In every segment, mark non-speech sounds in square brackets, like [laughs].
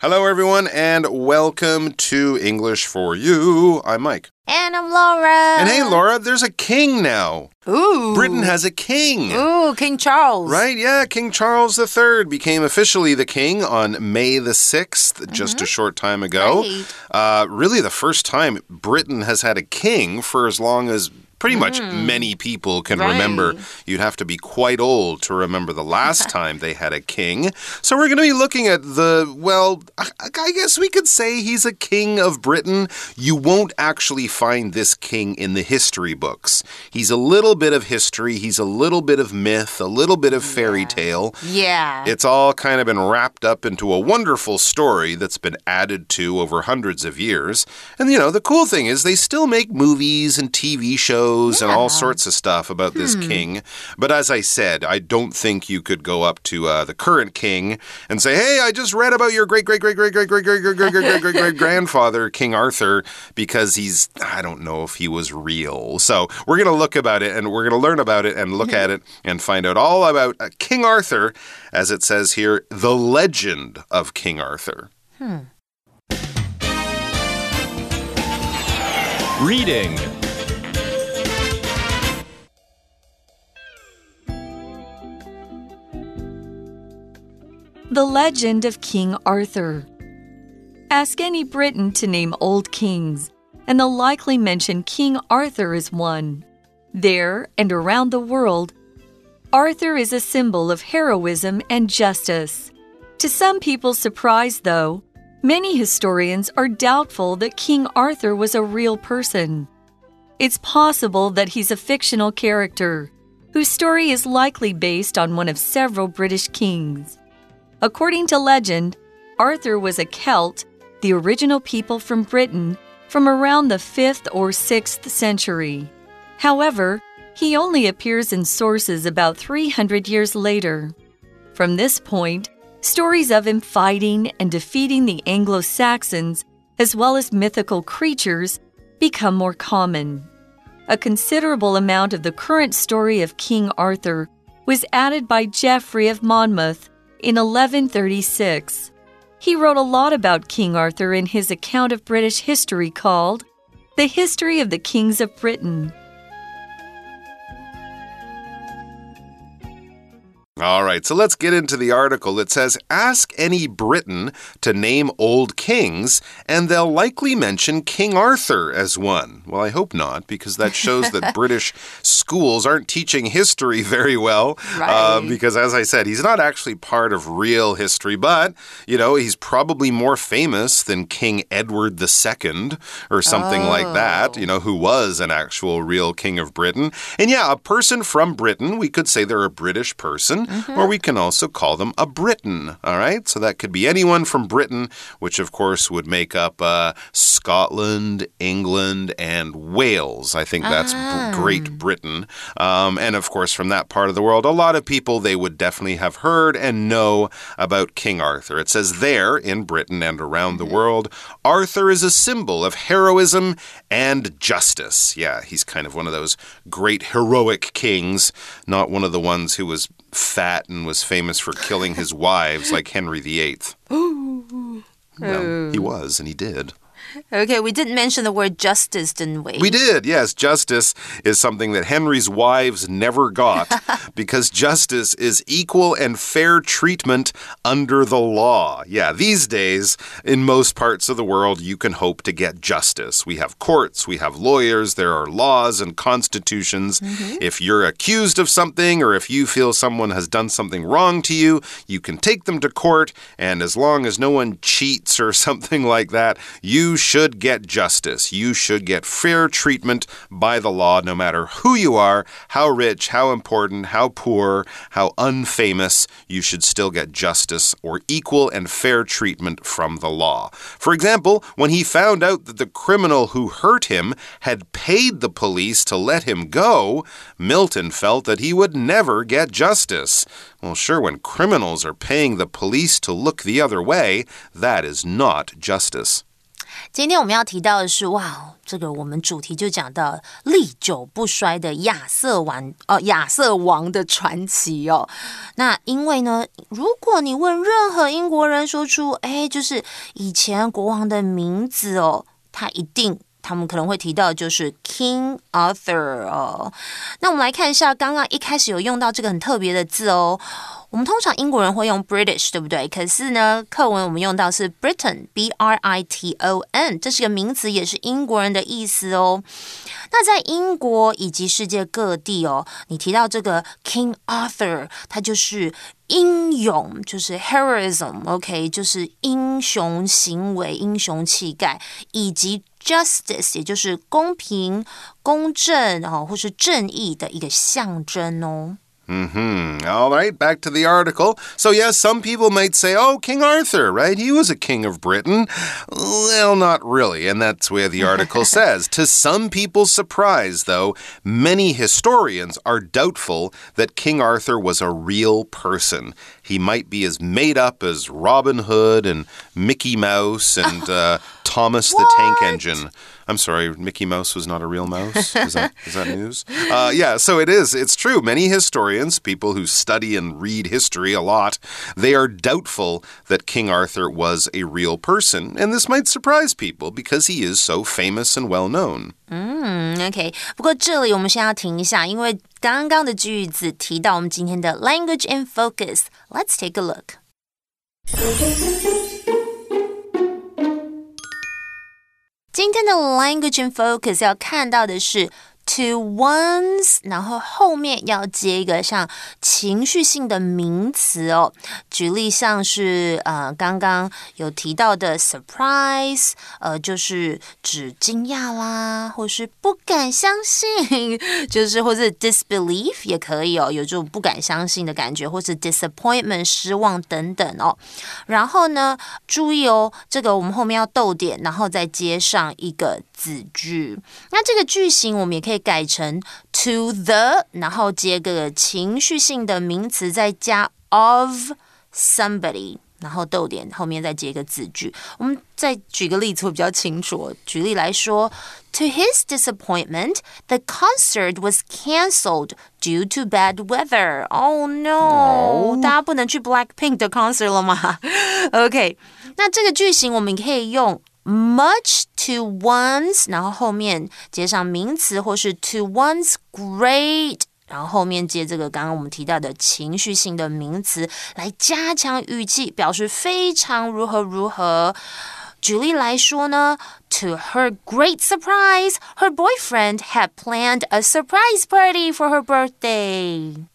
Hello, everyone, and welcome to English for You. I'm Mike. And I'm Laura. And hey, Laura, there's a king now. Ooh. Britain has a king. Ooh, King Charles. Right? Yeah, King Charles III became officially the king on May the 6th, just a short time ago. Right. Uh, really, the first time Britain has had a king for as long as pretty much hmm. many people can Right. remember. You'd have to be quite old to remember the last [laughs] time they had a king. So we're going to be looking at the, well, I I guess we could say he's a king of Britain. You won't actually find this king in the history books. He's a little bit of history, he's a little bit of myth, a little bit of fairy tale. Yeah. It's all kind of been wrapped up into a wonderful story that's been added to over hundreds of years. And, you know, the cool thing is they still make movies and TV shows and all sorts of stuff about this king. But as I said, I don't think you could go up to uh, the current king and say, hey, I just read about your great, great, great, great, great, great, great, great, great, great, great, great, great grandfather, King Arthur, because he's, I don't know if he was real. So we're going to look about it and we're going to learn about it and look at it and find out all about uh, King Arthur, as it says here, the legend of King Arthur. Reading. The Legend of King Arthur. Ask any Briton to name old kings, and they'll likely mention King Arthur as one. There and around the world, Arthur is a symbol of heroism and justice. To some people's surprise, though, many historians are doubtful that King Arthur was a real person. It's possible that he's a fictional character whose story is likely based on one of several British kings. According to legend, Arthur was a Celt, the original people from Britain, from around the 5th or 6th century. However, he only appears in sources about 300 years later. From this point, stories of him fighting and defeating the Anglo Saxons, as well as mythical creatures, become more common. A considerable amount of the current story of King Arthur was added by Geoffrey of Monmouth in 1136. He wrote a lot about King Arthur in his account of British history called The History of the Kings of Britain. All right, so let's get into the article. It says Ask any Briton to name old kings, and they'll likely mention King Arthur as one. Well, I hope not, because that shows that [laughs] British schools aren't teaching history very well. Uh, because, as I said, he's not actually part of real history, but, you know, he's probably more famous than King Edward II or something like that, you know, who was an actual real king of Britain. And yeah, a person from Britain, we could say they're a British person, or we can also call them a Briton. All right, so that could be anyone from Britain, which of course would make up uh, Scotland, England, and Wales. I think that's Br- Great Britain. Um, and of course, from that part of the world, a lot of people they would definitely have heard and know about King Arthur. It says there in Britain and around the world, Arthur is a symbol of heroism and justice. Yeah, he's kind of one of those great heroic kings, not one of the ones who was fat and was famous for killing his wives like Henry VIII. [gasps] Ooh. Well, he was, and he did. Okay, we didn't mention the word justice, didn't we? We did, yes. Justice is something that Henry's wives never got [laughs] because justice is equal and fair treatment under the law. Yeah, these days, in most parts of the world, you can hope to get justice. We have courts, we have lawyers, there are laws and constitutions. Mm-hmm. If you're accused of something or if you feel someone has done something wrong to you, you can take them to court, and as long as no one cheats or [laughs] something like that, you should get justice. You should get fair treatment by the law, no matter who you are, how rich, how important, how poor, how unfamous. You should still get justice or equal and fair treatment from the law. For example, when he found out that the criminal who hurt him had paid the police to let him go, Milton felt that he would never get justice. Well, sure, when criminals are paying the police to look the other way, that is not justice. 今天我们要提到的是，哇，这个我们主题就讲到历久不衰的亚瑟王哦，亚瑟王的传奇哦。那因为呢，如果你问任何英国人说出，哎，就是以前国王的名字哦，他一定。他们可能会提到就是 King Arthur 哦，那我们来看一下，刚刚一开始有用到这个很特别的字哦。我们通常英国人会用 British，对不对？可是呢，课文我们用到是 Britain，B R I T O N，这是个名词，也是英国人的意思哦。那在英国以及世界各地哦，你提到这个 King Arthur，他就是英勇，就是 heroism，OK，就是英雄行为、英雄气概，以及 justice，也就是公平、公正哦，或是正义的一个象征哦。Mm hmm. All right, back to the article. So, yes, some people might say, oh, King Arthur, right? He was a king of Britain. Well, not really. And that's where the article [laughs] says. To some people's surprise, though, many historians are doubtful that King Arthur was a real person. He might be as made up as Robin Hood and Mickey Mouse and [laughs] uh, Thomas the Tank Engine. I'm sorry, Mickey Mouse was not a real mouse. Is that, is that news? Uh, yeah, so it is. It's true. Many historians, people who study and read history a lot, they are doubtful that King Arthur was a real person. And this might surprise people because he is so famous and well known. 嗯，OK。不过这里我们先要停一下，因为刚刚的句子提到我们今天的 language in focus。Let's take a look. 今天的 language and focus 要看到的是 to ones，然后后面要接一个像情绪性的名词哦。举例像是呃刚刚有提到的 surprise，呃就是指惊讶啦，或是不敢相信，[laughs] 就是或是 disbelief 也可以哦，有这种不敢相信的感觉，或是 disappointment 失望等等哦。然后呢，注意哦，这个我们后面要逗点，然后再接上一个子句。那这个句型我们也可以。改成 to the，然后接个情绪性的名词，再加 of somebody，然后逗点后面再接个子句。我们再举个例子会比较清楚。举例来说，To his disappointment, the concert was cancelled due to bad weather. Oh no！大家不能去 Blackpink 的 concert 了吗？OK，那这个句型我们可以用。much to one's，然后后面接上名词，或是 to one's great，然后后面接这个刚刚我们提到的情绪性的名词，来加强语气，表示非常如何如何。举例来说呢，To her great surprise, her boyfriend had planned a surprise party for her birthday.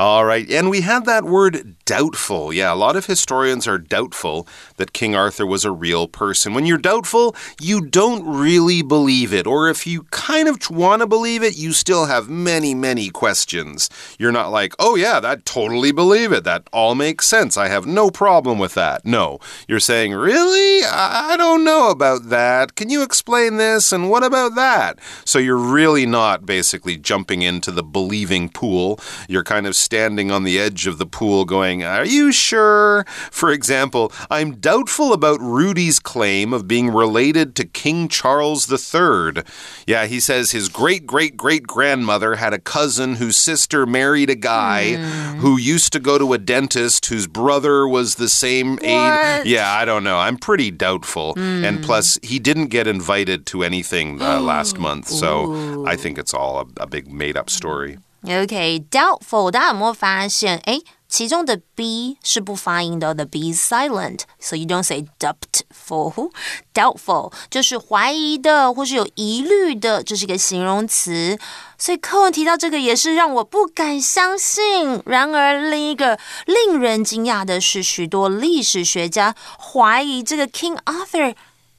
All right, and we have that word doubtful. Yeah, a lot of historians are doubtful that King Arthur was a real person. When you're doubtful, you don't really believe it, or if you kind of want to believe it, you still have many, many questions. You're not like, oh, yeah, that totally believe it. That all makes sense. I have no problem with that. No, you're saying, really? I don't know about that. Can you explain this? And what about that? So you're really not basically jumping into the believing pool. You're kind of standing on the edge of the pool going, are you sure? For example, I'm doubtful about Rudy's claim of being related to King Charles III. Yeah, he says his great great great grandmother had a cousin whose sister married a guy mm. who used to go to a dentist whose brother was the same age. Yeah, I don't know. I'm pretty doubtful. Mm. And plus, he didn't get invited to anything uh, last month. So Ooh. I think it's all a, a big made up story. Okay, doubtful. 大家有没有发现？哎。其中的 b 是不发音的，the b is silent，so you don't say doubtful。doubtful 就是怀疑的或是有疑虑的，这是一个形容词。所以课文提到这个也是让我不敢相信。然而另一个令人惊讶的是，许多历史学家怀疑这个 King Arthur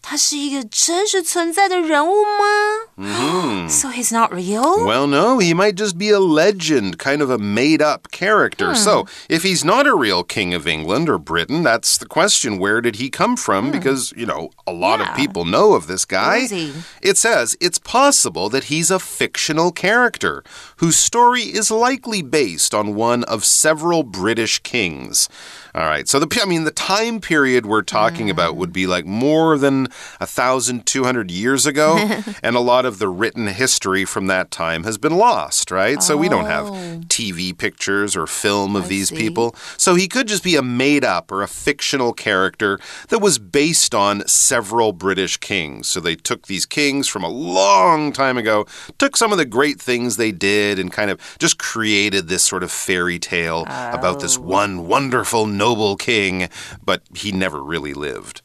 他是一个真实存在的人物吗？ So he's not real? Well, no, he might just be a legend, kind of a made up character. So, if he's not a real king of England or Britain, that's the question where did he come from? Because, you know, a lot Yeah. of people know of this guy. is he? It says it's possible that he's a fictional character whose story is likely based on one of several British kings. All right, so the I mean the time period we're talking about would be like more than a thousand two hundred years ago, [laughs] and a lot of the written history from that time has been lost. Right, so we don't have Oh. TV pictures or film of I these see. people. So he could just be a made up or a fictional character that was based on several British kings. So they took these kings from a long time ago, took some of the great things they did, and kind of just created this sort of fairy tale about this oh. one wonderful, noble king, but he never really lived.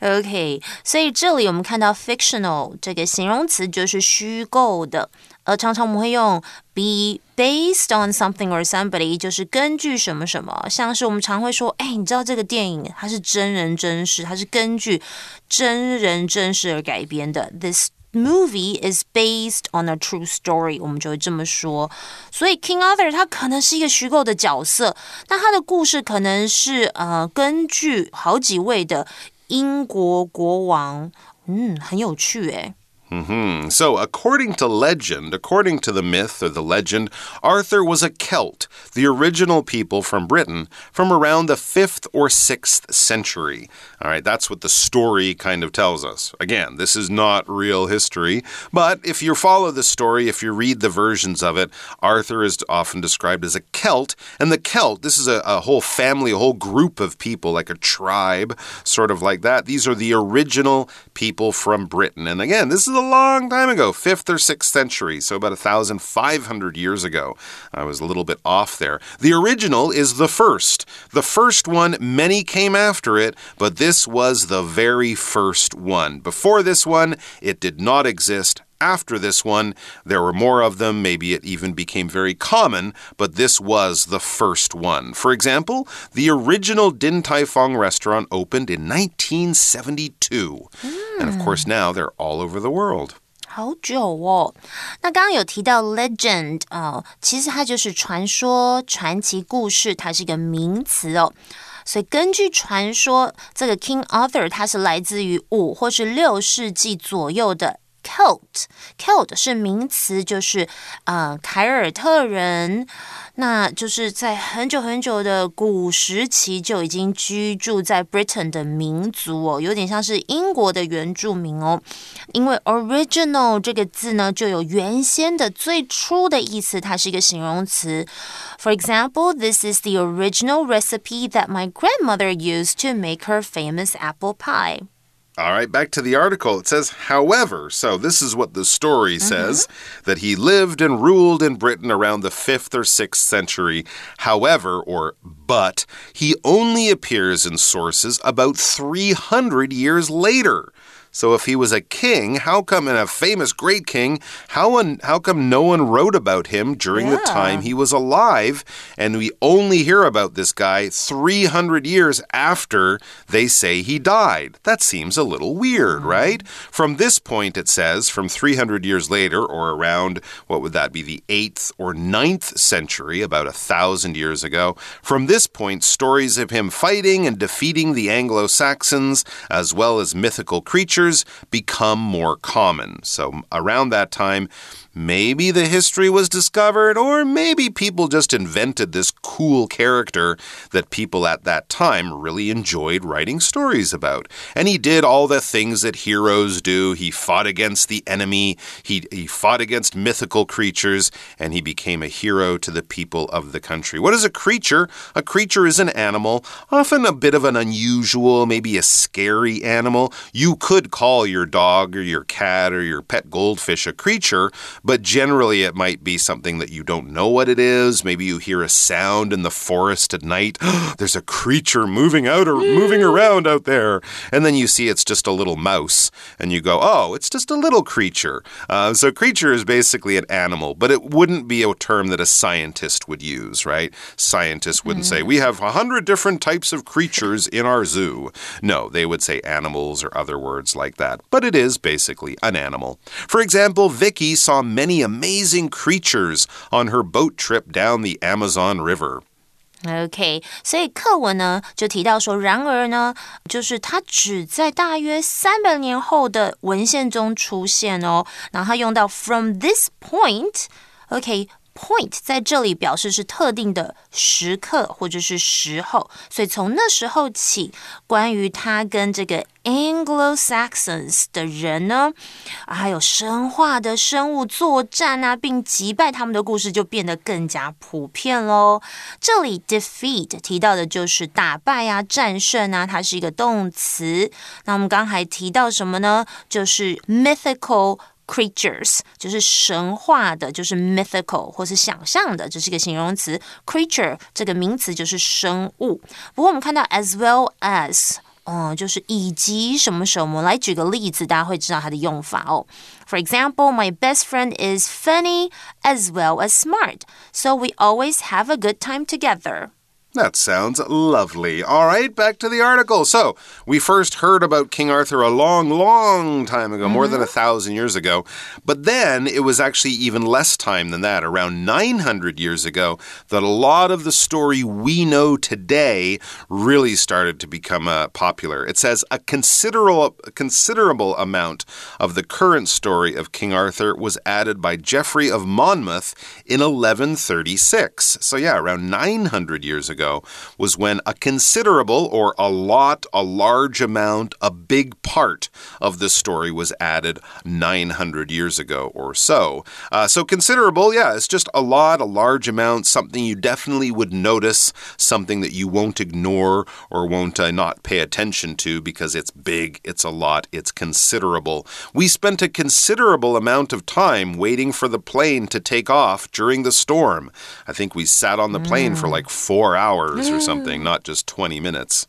OK，所以这里我们看到 fictional 这个形容词就是虚构的，而常常我们会用 be based on something or somebody，就是根据什么什么，像是我们常会说，哎，你知道这个电影它是真人真事，它是根据真人真事而改编的，this。Movie is based on a true story，我们就会这么说。所以 King Arthur 他可能是一个虚构的角色，那他的故事可能是呃根据好几位的 英国国王，嗯，很有趣诶。Hmm. So, according to legend, according to the myth or the legend, Arthur was a Celt, the original people from Britain, from around the 5th or 6th century. All right, that's what the story kind of tells us. Again, this is not real history, but if you follow the story, if you read the versions of it, Arthur is often described as a Celt, and the Celt, this is a, a whole family, a whole group of people, like a tribe, sort of like that. These are the original people from Britain. And again, this is a long time ago, 5th or 6th century, so about 1,500 years ago. I was a little bit off there. The original is the first. The first one, many came after it, but this was the very first one. Before this one, it did not exist After this one, there were more of them. Maybe it even became very common, but this was the first one. For example, the original Din Tai Fung restaurant opened in 1972. And of course, now they're all over the world. 好久哦，那刚刚有提到 legend 啊、其实它就是传说、传奇故事，它是一个名词哦。所以根据传说，这个 King Arthur 他是来自于五或是六世纪左右的 Celt。Celt 是名词，就是呃凯尔特人。那就是在很久很久的古时期就已经居住在 Britain 的民族哦，有点像是英国的原住民哦。因为 original 这个字呢，就有原先的、最初的意思，它是一个形容词。For example, this is the original recipe that my grandmother used to make her famous apple pie. All right, back to the article. It says, however, so this is what the story mm-hmm. says that he lived and ruled in Britain around the 5th or 6th century. However, or but, he only appears in sources about 300 years later. So if he was a king, how come and a famous great king, how one, how come no one wrote about him during the time he was alive and we only hear about this guy 300 years after they say he died? That seems a little weird, hmm. right? From this point it says from 300 years later or around what would that be the 8th or 9th century about a 1000 years ago, from this point stories of him fighting and defeating the Anglo-Saxons as well as mythical creatures become more common. So around that time Maybe the history was discovered, or maybe people just invented this cool character that people at that time really enjoyed writing stories about. And he did all the things that heroes do. He fought against the enemy, he, he fought against mythical creatures, and he became a hero to the people of the country. What is a creature? A creature is an animal, often a bit of an unusual, maybe a scary animal. You could call your dog or your cat or your pet goldfish a creature, but generally it might be something that you don't know what it is. Maybe you hear a sound in the forest at night. [gasps] There's a creature moving out or moving around out there. And then you see it's just a little mouse, and you go, oh, it's just a little creature. Uh, so, creature is basically an animal, but it wouldn't be a term that a scientist would use, right? Scientists wouldn't mm. say, we have a hundred different types of creatures in our zoo. No, they would say animals or other words like that. But it is basically an animal. For example, Vicky saw many amazing creatures on her boat trip down the Amazon River. OK，所以课文呢就提到说，然而呢，就是它只在大约三百年后的文献中出现哦。然后它用到 from this Point 在这里表示是特定的时刻或者是时候，所以从那时候起，关于他跟这个 Anglo-Saxons 的人呢，还有神话的生物作战啊，并击败他们的故事就变得更加普遍喽。这里 defeat 提到的就是打败啊、战胜啊，它是一个动词。那我们刚还提到什么呢？就是 mythical。creatures 就是神话的，就是 mythical 或是想象的，这是一个形容词。creature 这个名词就是生物。不过我们看到 as well as，嗯，就是以及什么什么。来举个例子，大家会知道它的用法哦。For example, my best friend is funny as well as smart, so we always have a good time together. That sounds lovely. All right, back to the article. So, we first heard about King Arthur a long, long time ago, mm -hmm. more than a mm-hmm. thousand years ago. But then it was actually even less time than that, around 900 years ago, that a lot of the story we know today really started to become uh, popular. It says a considerable, a considerable amount of the current story of King Arthur was added by Geoffrey of Monmouth in 1136. So, yeah, around 900 years ago ago was when a considerable or a lot, a large amount, a big part of the story was added 900 years ago or so. Uh, so considerable, yeah, it's just a lot, a large amount, something you definitely would notice, something that you won't ignore or won't uh, not pay attention to because it's big, it's a lot, it's considerable. We spent a considerable amount of time waiting for the plane to take off during the storm. I think we sat on the plane mm. for like four hours hours or something, not just 20 minutes.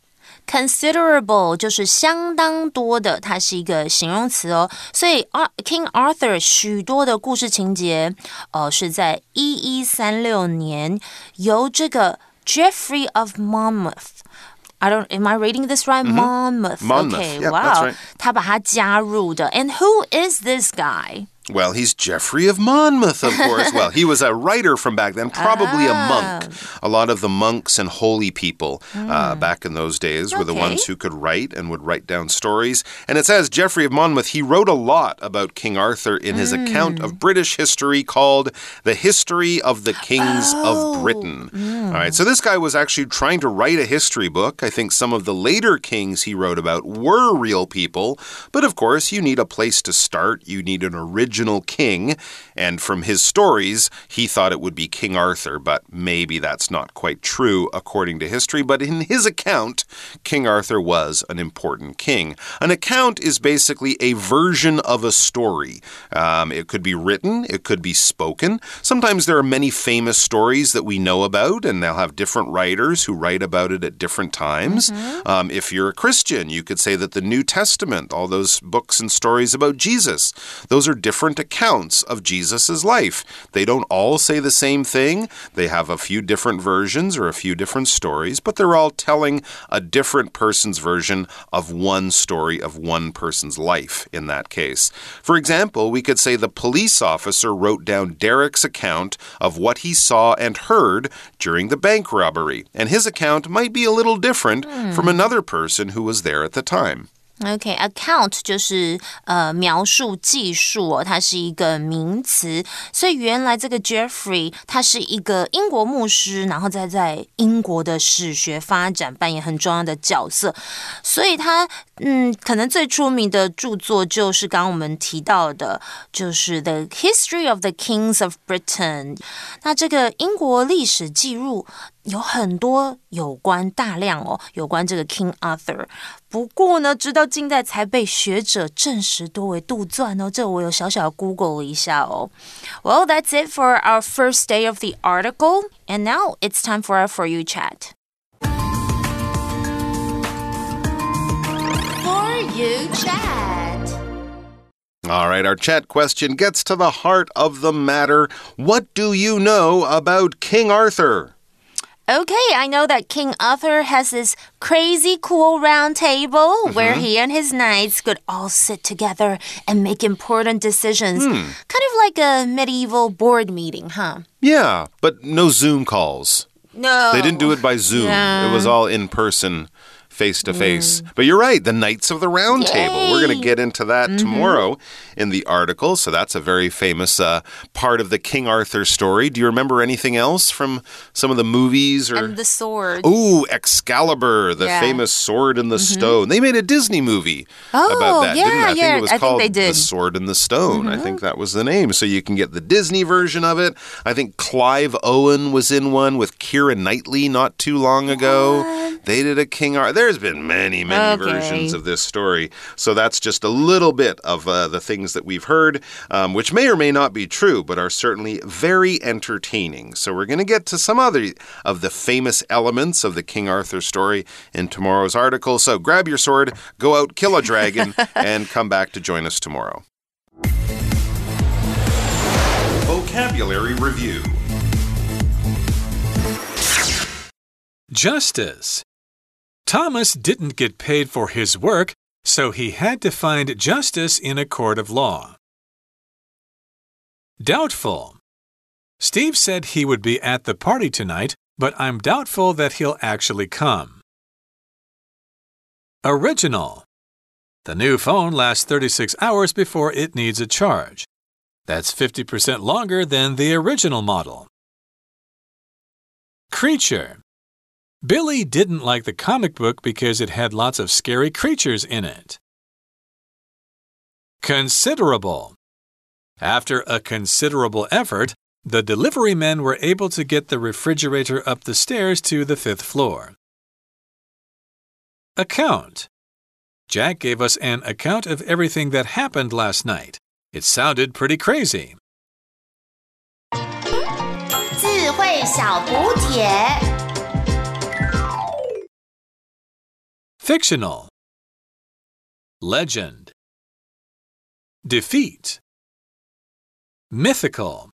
Considerable 就是相当多的，它是一个形容词哦。所以，King Arthur 许多的故事情节，呃，是在一一三六年由这个 Geoffrey of Monmouth。I don't. Am I reading this right? Mm -hmm. Monmouth. Monmouth. Okay. Yep, wow. Right. 他把它加入的。And who is this guy? Well, he's Geoffrey of Monmouth, of course. [laughs] well, he was a writer from back then, probably a monk. Ah. A lot of the monks and holy people mm. uh, hmm. back in those days were the ones who could write and would write down stories. And it says Geoffrey of Monmouth, he wrote a lot about King Arthur in his mm. account of British history called The History of the Kings oh. of Britain. Mm. All right, so this guy was actually trying to write a history book. I think some of the later kings he wrote about were real people, but of course, you need a place to start, you need an original original king, and from his stories, he thought it would be King Arthur, but maybe that's not quite true according to history. But in his account, King Arthur was an important king. An account is basically a version of a story. Um, it could be written, it could be spoken. Sometimes there are many famous stories that we know about, and they'll have different writers who write about it at different times. Mm -hmm. um, if you're a Christian, you could say that the New Testament, all those books and stories about Jesus, those are different different accounts of Jesus' life. They don't all say the same thing, they have a few different versions or a few different stories, but they're all telling a different person's version of one story of one person's life in that case. For example, we could say the police officer wrote down Derek's account of what he saw and heard during the bank robbery, and his account might be a little different mm. from another person who was there at the time. OK，account 就是呃描述、技术哦，它是一个名词。所以原来这个 Jeffrey 他是一个英国牧师，然后再在英国的史学发展扮演很重要的角色。所以他嗯，可能最出名的著作就是刚刚我们提到的，就是《The History of the Kings of Britain》。那这个英国历史记录有很多有关大量哦，有关这个 King Arthur。不过呢，直到近代才被学者证实多为杜撰哦。这我有小小 Google 了一下哦。Well, that's it for our first day of the article, and now it's time for our for you chat. For you chat. All right, our chat question gets to the heart of the matter. What do you know about King Arthur? Okay, I know that King Arthur has this crazy cool round table mm -hmm. where he and his knights could all sit together and make important decisions. Hmm. Kind of like a medieval board meeting, huh? Yeah, but no Zoom calls. No. They didn't do it by Zoom. Yeah. It was all in person face to face. But you're right, the Knights of the Round Yay. Table. We're going to get into that mm -hmm. tomorrow in the article. So that's a very famous uh, part of the King Arthur story. Do you remember anything else from some of the movies or and the sword? Ooh, Excalibur, the yeah. famous sword in the mm -hmm. stone. They made a Disney movie oh, about that, yeah, didn't they? I yeah, think it was I called The Sword in the Stone. Mm -hmm. I think mm-hmm. that was the name. So you can get the Disney version of it. I think Clive Owen was in one with Keira Knightley not too long ago. What? They did a King Arthur. There's been many, many okay. versions of this story. So that's just a little bit of uh, the things that we've heard, um, which may or may not be true, but are certainly very entertaining. So we're going to get to some other of the famous elements of the King Arthur story in tomorrow's article. So grab your sword, go out, kill a dragon, [laughs] and come back to join us tomorrow. Vocabulary Review Justice Thomas didn't get paid for his work, so he had to find justice in a court of law. Doubtful. Steve said he would be at the party tonight, but I'm doubtful that he'll actually come. Original. The new phone lasts 36 hours before it needs a charge. That's 50% longer than the original model. Creature. Billy didn't like the comic book because it had lots of scary creatures in it. Considerable. After a considerable effort, the delivery men were able to get the refrigerator up the stairs to the fifth floor. Account. Jack gave us an account of everything that happened last night. It sounded pretty crazy. Fictional. Legend. Defeat. Mythical